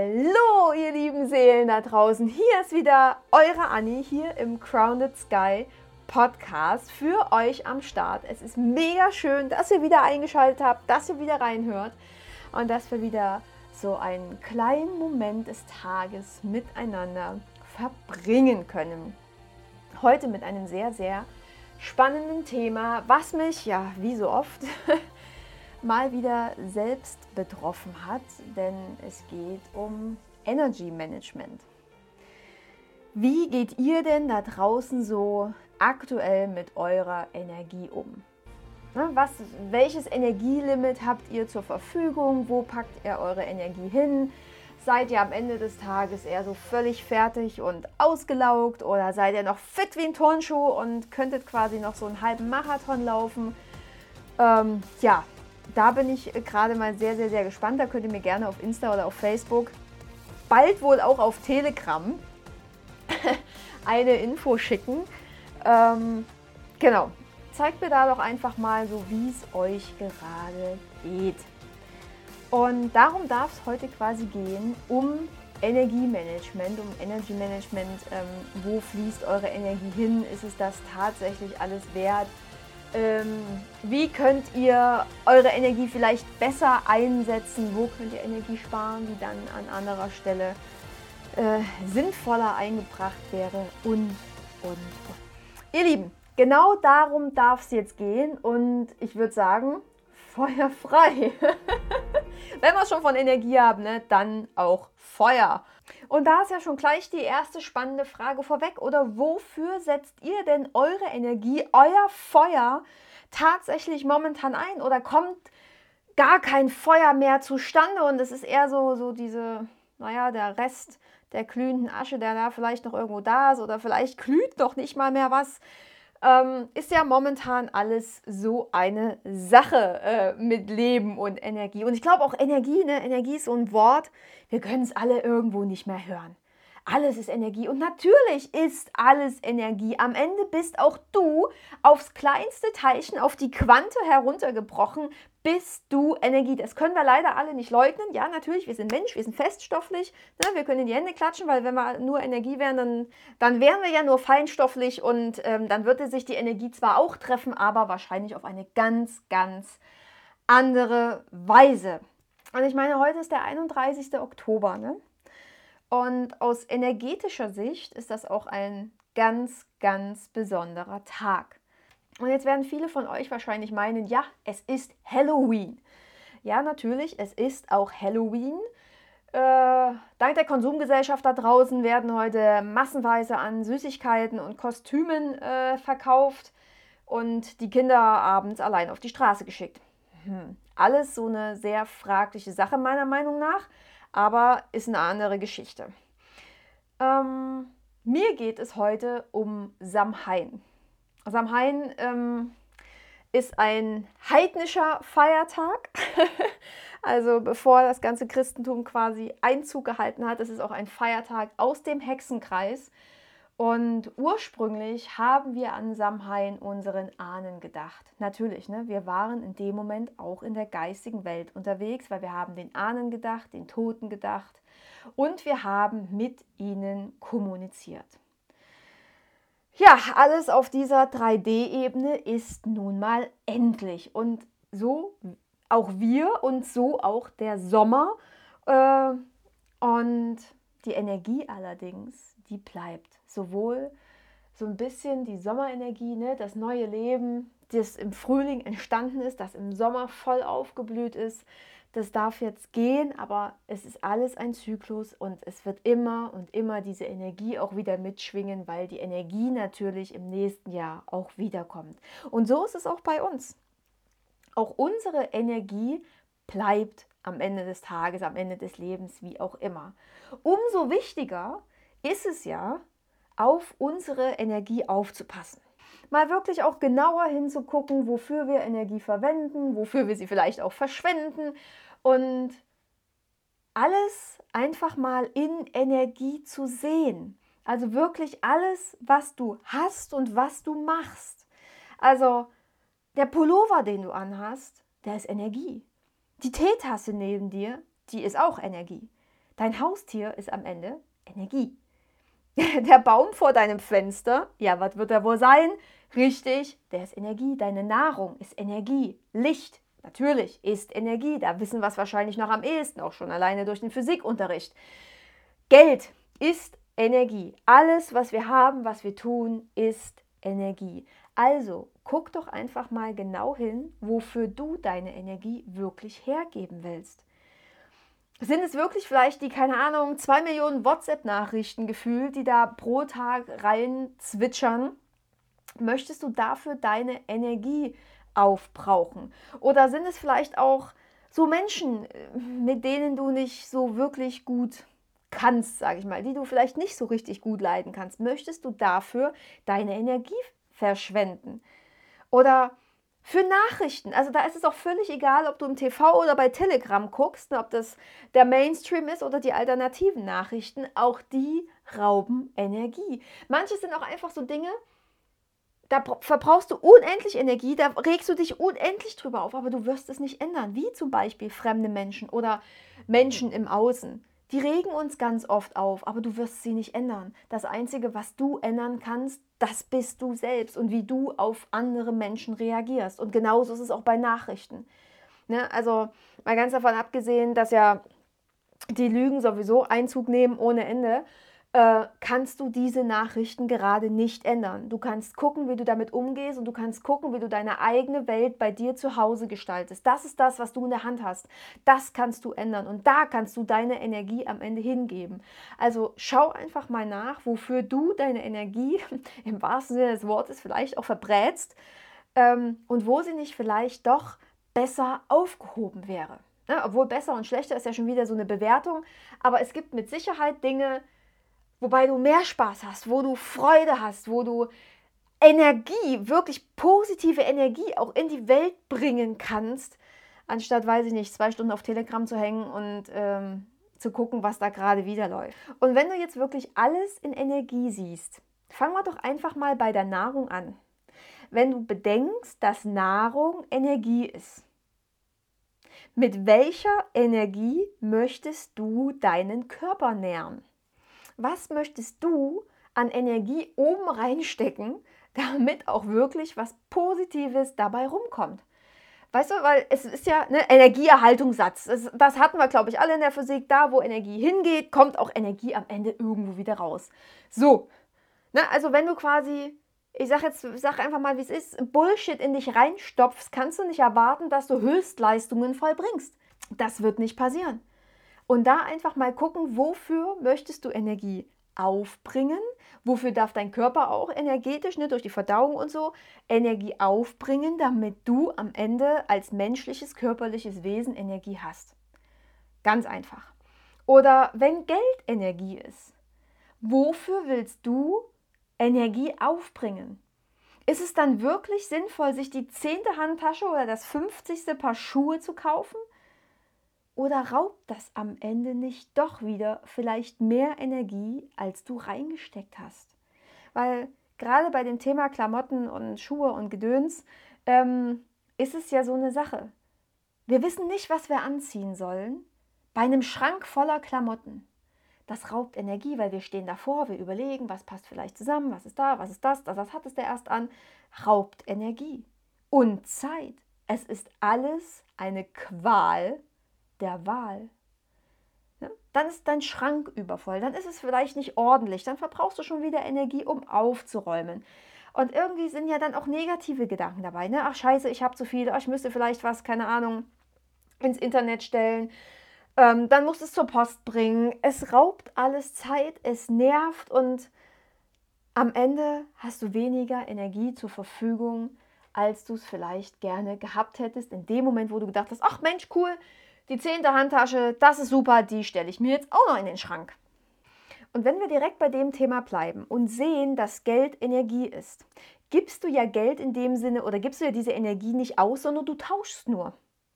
Hallo, ihr lieben Seelen da draußen. Hier ist wieder eure Annie hier im Crowned Sky Podcast für euch am Start. Es ist mega schön, dass ihr wieder eingeschaltet habt, dass ihr wieder reinhört und dass wir wieder so einen kleinen Moment des Tages miteinander verbringen können. Heute mit einem sehr, sehr spannenden Thema, was mich ja wie so oft mal wieder selbst betroffen hat, denn es geht um Energy Management. Wie geht ihr denn da draußen so aktuell mit eurer Energie um? Was, welches Energielimit habt ihr zur Verfügung? Wo packt ihr eure Energie hin? Seid ihr am Ende des Tages eher so völlig fertig und ausgelaugt oder seid ihr noch fit wie ein Turnschuh und könntet quasi noch so einen halben Marathon laufen? Ähm, ja, da bin ich gerade mal sehr, sehr, sehr gespannt. Da könnt ihr mir gerne auf Insta oder auf Facebook, bald wohl auch auf Telegram, eine Info schicken. Ähm, genau, zeigt mir da doch einfach mal so, wie es euch gerade geht. Und darum darf es heute quasi gehen, um Energiemanagement, um Energy Management. Ähm, wo fließt eure Energie hin? Ist es das tatsächlich alles wert? Ähm, wie könnt ihr eure Energie vielleicht besser einsetzen? Wo könnt ihr Energie sparen, die dann an anderer Stelle äh, sinnvoller eingebracht wäre? Und, und, und. Ihr Lieben, genau darum darf es jetzt gehen. Und ich würde sagen, Feuer frei. Wenn wir schon von Energie haben, ne, dann auch Feuer. Und da ist ja schon gleich die erste spannende Frage vorweg. Oder wofür setzt ihr denn eure Energie, euer Feuer tatsächlich momentan ein? Oder kommt gar kein Feuer mehr zustande und es ist eher so, so diese, naja, der Rest der glühenden Asche, der da vielleicht noch irgendwo da ist oder vielleicht glüht noch nicht mal mehr was ähm, ist ja momentan alles so eine Sache äh, mit Leben und Energie. Und ich glaube auch Energie, ne? Energie ist so ein Wort, wir können es alle irgendwo nicht mehr hören. Alles ist Energie und natürlich ist alles Energie. Am Ende bist auch du aufs kleinste Teilchen, auf die Quante heruntergebrochen, bist du Energie. Das können wir leider alle nicht leugnen. Ja, natürlich, wir sind Mensch, wir sind feststofflich. Ne? Wir können in die Hände klatschen, weil wenn wir nur Energie wären, dann, dann wären wir ja nur feinstofflich und ähm, dann würde sich die Energie zwar auch treffen, aber wahrscheinlich auf eine ganz, ganz andere Weise. Und ich meine, heute ist der 31. Oktober. Ne? Und aus energetischer Sicht ist das auch ein ganz, ganz besonderer Tag. Und jetzt werden viele von euch wahrscheinlich meinen, ja, es ist Halloween. Ja, natürlich, es ist auch Halloween. Äh, dank der Konsumgesellschaft da draußen werden heute massenweise an Süßigkeiten und Kostümen äh, verkauft und die Kinder abends allein auf die Straße geschickt. Hm. Alles so eine sehr fragliche Sache meiner Meinung nach aber ist eine andere Geschichte. Ähm, mir geht es heute um Samhain. Samhain ähm, ist ein heidnischer Feiertag. also bevor das ganze Christentum quasi Einzug gehalten hat, es ist auch ein Feiertag aus dem Hexenkreis. Und ursprünglich haben wir an Samhain unseren Ahnen gedacht. Natürlich, ne? wir waren in dem Moment auch in der geistigen Welt unterwegs, weil wir haben den Ahnen gedacht, den Toten gedacht und wir haben mit ihnen kommuniziert. Ja, alles auf dieser 3D-Ebene ist nun mal endlich. Und so auch wir und so auch der Sommer. Äh, und die Energie allerdings, die bleibt sowohl so ein bisschen die Sommerenergie, ne, das neue Leben, das im Frühling entstanden ist, das im Sommer voll aufgeblüht ist, das darf jetzt gehen, aber es ist alles ein Zyklus und es wird immer und immer diese Energie auch wieder mitschwingen, weil die Energie natürlich im nächsten Jahr auch wiederkommt. Und so ist es auch bei uns. Auch unsere Energie bleibt am Ende des Tages, am Ende des Lebens, wie auch immer. Umso wichtiger ist es ja, auf unsere Energie aufzupassen. Mal wirklich auch genauer hinzugucken, wofür wir Energie verwenden, wofür wir sie vielleicht auch verschwenden und alles einfach mal in Energie zu sehen. Also wirklich alles, was du hast und was du machst. Also der Pullover, den du anhast, der ist Energie. Die Teetasse neben dir, die ist auch Energie. Dein Haustier ist am Ende Energie. Der Baum vor deinem Fenster, ja, was wird er wohl sein? Richtig, der ist Energie. Deine Nahrung ist Energie. Licht, natürlich, ist Energie. Da wissen wir es wahrscheinlich noch am ehesten, auch schon alleine durch den Physikunterricht. Geld ist Energie. Alles, was wir haben, was wir tun, ist Energie. Also guck doch einfach mal genau hin, wofür du deine Energie wirklich hergeben willst. Sind es wirklich vielleicht die, keine Ahnung, zwei Millionen WhatsApp-Nachrichten gefühlt, die da pro Tag rein zwitschern? Möchtest du dafür deine Energie aufbrauchen? Oder sind es vielleicht auch so Menschen, mit denen du nicht so wirklich gut kannst, sage ich mal, die du vielleicht nicht so richtig gut leiden kannst? Möchtest du dafür deine Energie verschwenden? Oder für Nachrichten. Also da ist es auch völlig egal, ob du im TV oder bei Telegram guckst, ob das der Mainstream ist oder die alternativen Nachrichten. Auch die rauben Energie. Manche sind auch einfach so Dinge, da verbrauchst du unendlich Energie, da regst du dich unendlich drüber auf, aber du wirst es nicht ändern. Wie zum Beispiel fremde Menschen oder Menschen im Außen. Die regen uns ganz oft auf, aber du wirst sie nicht ändern. Das Einzige, was du ändern kannst, das bist du selbst und wie du auf andere Menschen reagierst. Und genauso ist es auch bei Nachrichten. Ne? Also mal ganz davon abgesehen, dass ja die Lügen sowieso Einzug nehmen ohne Ende äh, kannst du diese Nachrichten gerade nicht ändern. Du kannst gucken, wie du damit umgehst und du kannst gucken, wie du deine eigene Welt bei dir zu Hause gestaltest. Das ist das, was du in der Hand hast. Das kannst du ändern und da kannst du deine Energie am Ende hingeben. Also schau einfach mal nach, wofür du deine Energie im wahrsten Sinne des Wortes vielleicht auch verbrätst ähm, und wo sie nicht vielleicht doch besser aufgehoben wäre. Ja, obwohl besser und schlechter ist ja schon wieder so eine Bewertung, aber es gibt mit Sicherheit Dinge, wobei du mehr Spaß hast, wo du Freude hast, wo du Energie, wirklich positive Energie auch in die Welt bringen kannst, anstatt, weiß ich nicht, zwei Stunden auf Telegram zu hängen und ähm, zu gucken, was da gerade wieder läuft. Und wenn du jetzt wirklich alles in Energie siehst, fangen wir doch einfach mal bei der Nahrung an. Wenn du bedenkst, dass Nahrung Energie ist, mit welcher Energie möchtest du deinen Körper nähren? Was möchtest du an Energie oben reinstecken, damit auch wirklich was Positives dabei rumkommt. Weißt du, weil es ist ja ne, Energieerhaltungssatz. Das, das hatten wir, glaube ich, alle in der Physik. Da, wo Energie hingeht, kommt auch Energie am Ende irgendwo wieder raus. So, ne, also wenn du quasi, ich sag jetzt, sag einfach mal, wie es ist, Bullshit in dich reinstopfst, kannst du nicht erwarten, dass du Höchstleistungen vollbringst. Das wird nicht passieren. Und da einfach mal gucken, wofür möchtest du Energie aufbringen? Wofür darf dein Körper auch energetisch, ne, durch die Verdauung und so, Energie aufbringen, damit du am Ende als menschliches, körperliches Wesen Energie hast? Ganz einfach. Oder wenn Geld Energie ist, wofür willst du Energie aufbringen? Ist es dann wirklich sinnvoll, sich die zehnte Handtasche oder das 50. Paar Schuhe zu kaufen? Oder raubt das am Ende nicht doch wieder vielleicht mehr Energie, als du reingesteckt hast? Weil gerade bei dem Thema Klamotten und Schuhe und Gedöns ähm, ist es ja so eine Sache. Wir wissen nicht, was wir anziehen sollen bei einem Schrank voller Klamotten. Das raubt Energie, weil wir stehen davor, wir überlegen, was passt vielleicht zusammen, was ist da, was ist das, das, das hat es der erst an. Raubt Energie und Zeit. Es ist alles eine Qual, der Wahl. Dann ist dein Schrank übervoll, dann ist es vielleicht nicht ordentlich, dann verbrauchst du schon wieder Energie, um aufzuräumen. Und irgendwie sind ja dann auch negative Gedanken dabei. Ne? Ach scheiße, ich habe zu viel, ach, ich müsste vielleicht was, keine Ahnung, ins Internet stellen. Ähm, dann musst du es zur Post bringen. Es raubt alles Zeit, es nervt und am Ende hast du weniger Energie zur Verfügung, als du es vielleicht gerne gehabt hättest. In dem Moment, wo du gedacht hast, ach Mensch, cool, die zehnte Handtasche, das ist super, die stelle ich mir jetzt auch noch in den Schrank. Und wenn wir direkt bei dem Thema bleiben und sehen, dass Geld Energie ist, gibst du ja Geld in dem Sinne oder gibst du ja diese Energie nicht aus, sondern du tauschst nur.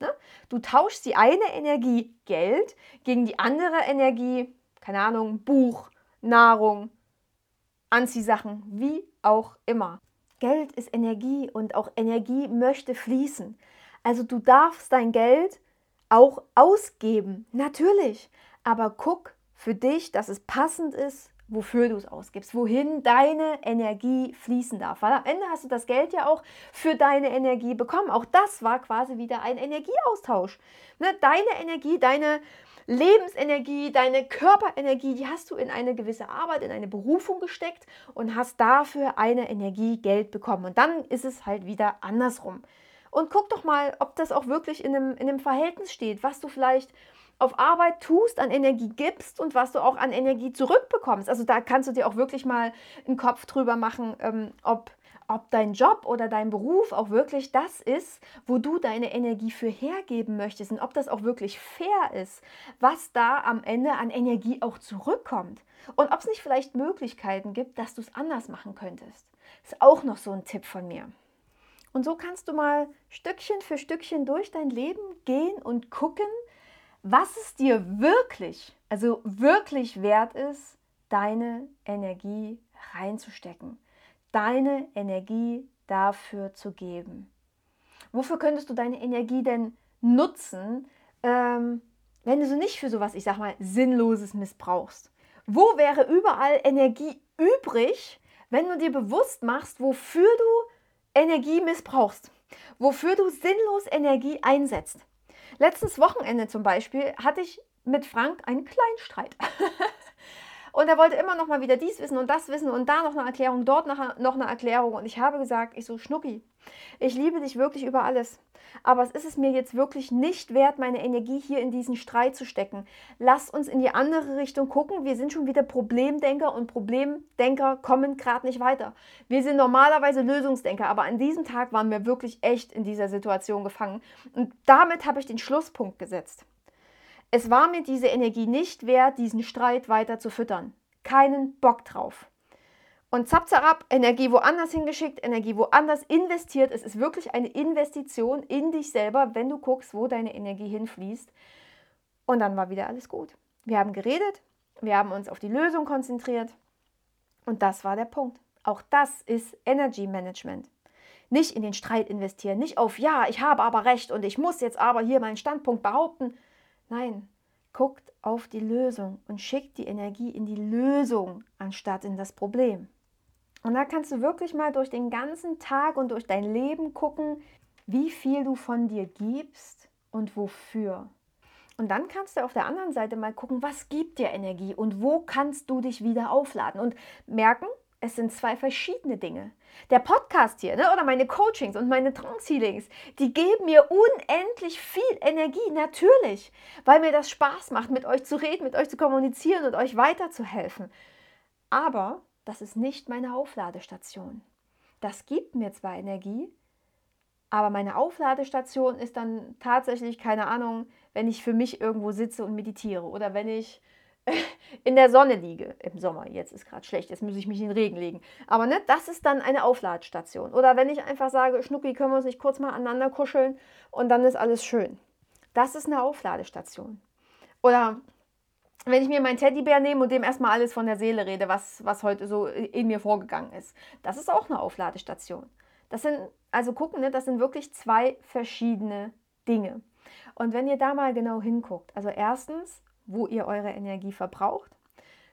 Ne? Du tauschst die eine Energie Geld gegen die andere Energie, keine Ahnung, Buch, Nahrung, Anziehsachen, wie auch immer. Geld ist Energie und auch Energie möchte fließen. Also du darfst dein Geld auch ausgeben, natürlich. aber guck für dich, dass es passend ist, wofür du es ausgibst, wohin deine Energie fließen darf. Weil am Ende hast du das Geld ja auch für deine Energie bekommen. Auch das war quasi wieder ein Energieaustausch. Ne? Deine Energie, deine Lebensenergie, deine Körperenergie, die hast du in eine gewisse Arbeit, in eine Berufung gesteckt und hast dafür eine Energie Geld bekommen. Und dann ist es halt wieder andersrum. Und guck doch mal, ob das auch wirklich in einem, in einem Verhältnis steht, was du vielleicht auf Arbeit tust, an Energie gibst und was du auch an Energie zurückbekommst. Also da kannst du dir auch wirklich mal einen Kopf drüber machen, ähm, ob, ob dein Job oder dein Beruf auch wirklich das ist, wo du deine Energie für hergeben möchtest und ob das auch wirklich fair ist, was da am Ende an Energie auch zurückkommt. Und ob es nicht vielleicht Möglichkeiten gibt, dass du es anders machen könntest. Ist auch noch so ein Tipp von mir. Und so kannst du mal Stückchen für Stückchen durch dein Leben gehen und gucken, was es dir wirklich, also wirklich wert ist, deine Energie reinzustecken, deine Energie dafür zu geben. Wofür könntest du deine Energie denn nutzen, ähm, wenn du sie nicht für sowas, ich sag mal, Sinnloses missbrauchst? Wo wäre überall Energie übrig, wenn du dir bewusst machst, wofür du Energie missbrauchst? Wofür du sinnlos Energie einsetzt? Letztes Wochenende zum Beispiel hatte ich mit Frank einen kleinen Streit. und er wollte immer noch mal wieder dies wissen und das wissen und da noch eine Erklärung, dort noch, eine Erklärung. Und ich habe gesagt, ich so, Schnucki, ich liebe dich wirklich über alles. Aber es ist es mir jetzt wirklich nicht wert, meine Energie hier in diesen Streit zu stecken. Lass uns in die andere Richtung gucken. Wir sind schon wieder Problemdenker und Problemdenker kommen gerade nicht weiter. Wir sind normalerweise Lösungsdenker, aber an diesem Tag waren wir wirklich echt in dieser Situation gefangen. Und damit habe ich den Schlusspunkt gesetzt. Es war mir diese Energie nicht wert, diesen Streit weiter zu füttern. Keinen Bock drauf. Und zapp, zapp, Energie woanders hingeschickt, Energie woanders investiert. Es ist wirklich eine Investition in dich selber, wenn du guckst, wo deine Energie hinfließt. Und dann war wieder alles gut. Wir haben geredet, wir haben uns auf die Lösung konzentriert. Und das war der Punkt. Auch das ist Energy Management. Nicht in den Streit investieren, nicht auf, ja, ich habe aber recht und ich muss jetzt aber hier meinen Standpunkt behaupten. Nein, guckt auf die Lösung und schickt die Energie in die Lösung anstatt in das Problem. Und da kannst du wirklich mal durch den ganzen Tag und durch dein Leben gucken, wie viel du von dir gibst und wofür. Und dann kannst du auf der anderen Seite mal gucken, was gibt dir Energie und wo kannst du dich wieder aufladen und merken, es sind zwei verschiedene Dinge. Der Podcast hier ne, oder meine Coachings und meine Trance-Healings, die geben mir unendlich viel Energie, natürlich, weil mir das Spaß macht, mit euch zu reden, mit euch zu kommunizieren und euch weiterzuhelfen. Aber das ist nicht meine Aufladestation. Das gibt mir zwar Energie, aber meine Aufladestation ist dann tatsächlich, keine Ahnung, wenn ich für mich irgendwo sitze und meditiere oder wenn ich in der Sonne liege im Sommer. Jetzt ist gerade schlecht, jetzt muss ich mich in den Regen legen. Aber ne, das ist dann eine Aufladestation. Oder wenn ich einfach sage, Schnucki, können wir uns nicht kurz mal aneinander kuscheln und dann ist alles schön. Das ist eine Aufladestation. Oder wenn ich mir meinen Teddybär nehme und dem erstmal alles von der Seele rede, was, was heute so in mir vorgegangen ist, das ist auch eine Aufladestation. Das sind, also gucken, ne, das sind wirklich zwei verschiedene Dinge. Und wenn ihr da mal genau hinguckt, also erstens, wo ihr eure Energie verbraucht,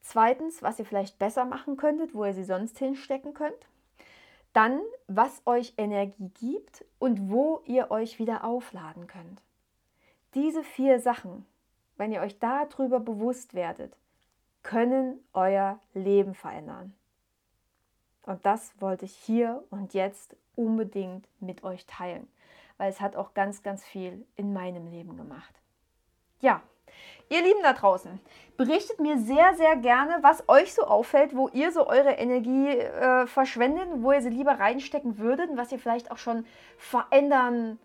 zweitens, was ihr vielleicht besser machen könntet, wo ihr sie sonst hinstecken könnt, dann, was euch Energie gibt und wo ihr euch wieder aufladen könnt. Diese vier Sachen, wenn ihr euch darüber bewusst werdet, können euer Leben verändern. Und das wollte ich hier und jetzt unbedingt mit euch teilen, weil es hat auch ganz, ganz viel in meinem Leben gemacht. Ja, ihr Lieben da draußen, berichtet mir sehr, sehr gerne, was euch so auffällt, wo ihr so eure Energie äh, verschwendet, wo ihr sie lieber reinstecken würdet und was ihr vielleicht auch schon verändern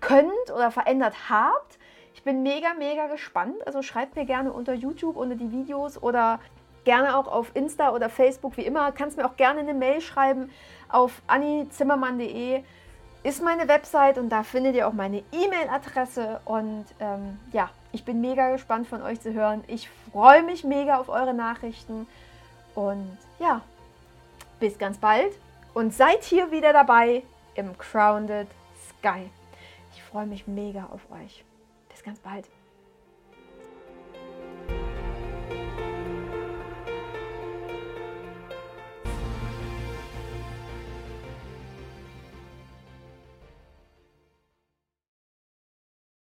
könnt oder verändert habt. Ich bin mega, mega gespannt. Also schreibt mir gerne unter YouTube unter die Videos oder gerne auch auf Insta oder Facebook, wie immer. Kannst mir auch gerne eine Mail schreiben auf annizimmermann.de ist meine Website und da findet ihr auch meine E-Mail-Adresse. Und ähm, ja, ich bin mega gespannt von euch zu hören. Ich freue mich mega auf eure Nachrichten. Und ja, bis ganz bald und seid hier wieder dabei im Crowned Sky. Ich freue mich mega auf euch. Bis ganz bald.